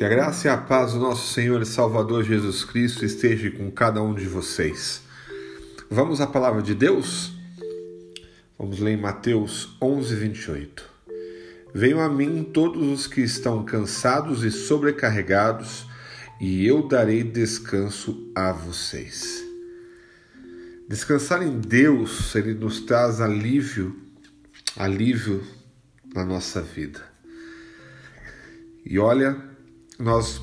Que a graça e a paz do nosso Senhor e Salvador Jesus Cristo esteja com cada um de vocês. Vamos à palavra de Deus? Vamos ler em Mateus 11, 28. Venham a mim todos os que estão cansados e sobrecarregados, e eu darei descanso a vocês. Descansar em Deus, Ele nos traz alívio, alívio na nossa vida. E olha, nós,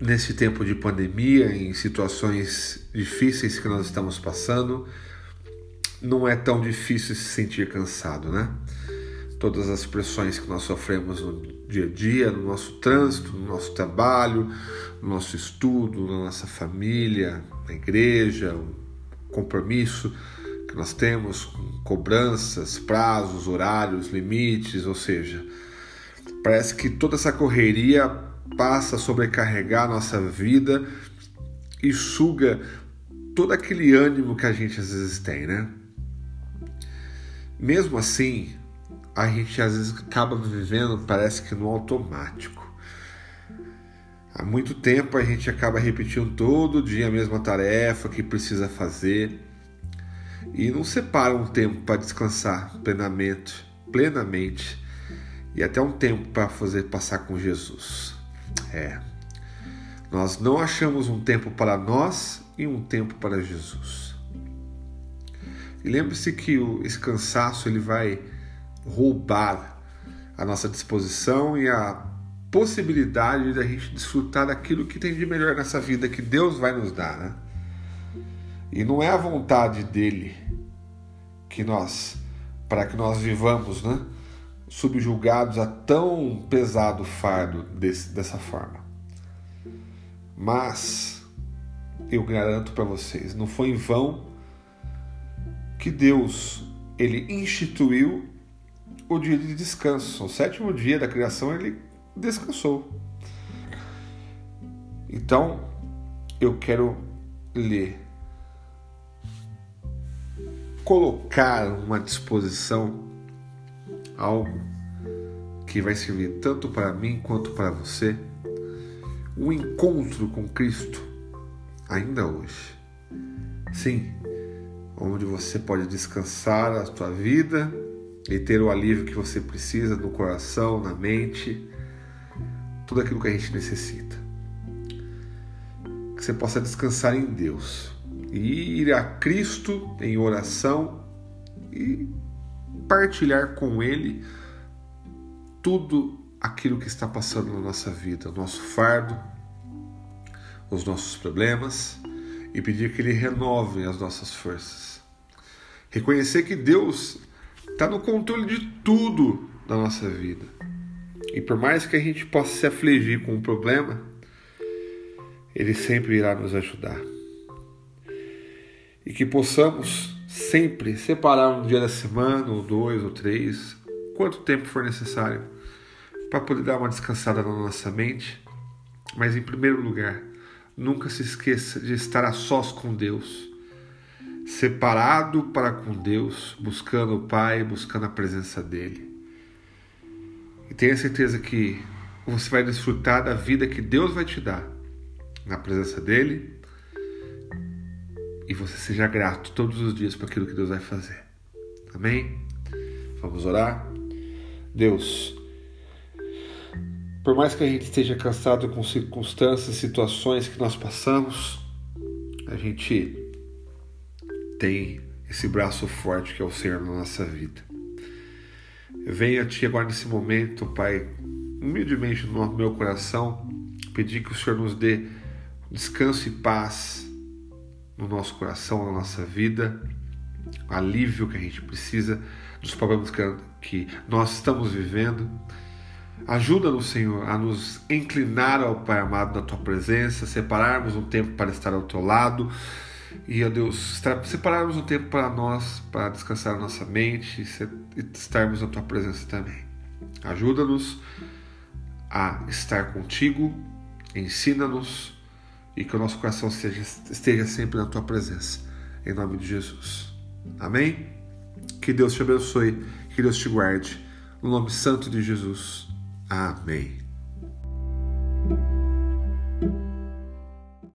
nesse tempo de pandemia, em situações difíceis que nós estamos passando, não é tão difícil se sentir cansado, né? Todas as pressões que nós sofremos no dia a dia, no nosso trânsito, no nosso trabalho, no nosso estudo, na nossa família, na igreja, o compromisso que nós temos com cobranças, prazos, horários, limites, ou seja, parece que toda essa correria passa a sobrecarregar a nossa vida e suga todo aquele ânimo que a gente às vezes tem, né? Mesmo assim, a gente às vezes acaba vivendo, parece que no automático. Há muito tempo a gente acaba repetindo todo dia a mesma tarefa que precisa fazer e não separa um tempo para descansar plenamente, plenamente e até um tempo para fazer passar com Jesus. É. Nós não achamos um tempo para nós e um tempo para Jesus. E lembre-se que esse cansaço ele vai roubar a nossa disposição e a possibilidade da gente desfrutar daquilo que tem de melhor nessa vida que Deus vai nos dar, né? E não é a vontade dele que nós para que nós vivamos, né? Subjugados a tão pesado fardo desse, dessa forma. Mas eu garanto para vocês, não foi em vão que Deus ele instituiu o dia de descanso. O sétimo dia da criação ele descansou. Então eu quero ler, colocar uma disposição algo que vai servir tanto para mim quanto para você, um encontro com Cristo ainda hoje. Sim, onde você pode descansar a sua vida e ter o alívio que você precisa no coração, na mente, tudo aquilo que a gente necessita. Que você possa descansar em Deus e ir a Cristo em oração e partilhar com Ele tudo aquilo que está passando na nossa vida, o nosso fardo, os nossos problemas e pedir que Ele renove as nossas forças. Reconhecer que Deus está no controle de tudo da nossa vida. E por mais que a gente possa se afligir com um problema, Ele sempre irá nos ajudar. E que possamos sempre separar um dia da semana, ou dois, ou três, quanto tempo for necessário, para poder dar uma descansada na nossa mente. Mas em primeiro lugar, nunca se esqueça de estar a sós com Deus, separado para com Deus, buscando o Pai, buscando a presença dEle. E tenha certeza que você vai desfrutar da vida que Deus vai te dar na presença dEle e você seja grato todos os dias por aquilo que Deus vai fazer. Amém? Vamos orar? Deus, por mais que a gente esteja cansado com circunstâncias, situações que nós passamos, a gente tem esse braço forte que é o Senhor na nossa vida. Eu venho a Ti agora nesse momento, Pai, humildemente no meu coração, pedir que o Senhor nos dê descanso e paz no nosso coração, na nossa vida, alívio que a gente precisa dos problemas que nós estamos vivendo. Ajuda-nos, Senhor, a nos inclinar ao Pai amado na Tua presença, separarmos um tempo para estar ao Teu lado e, ó Deus, separarmos um tempo para nós, para descansar nossa mente e estarmos na Tua presença também. Ajuda-nos a estar contigo, ensina-nos e que o nosso coração esteja, esteja sempre na tua presença. Em nome de Jesus. Amém? Que Deus te abençoe, que Deus te guarde. No nome santo de Jesus. Amém.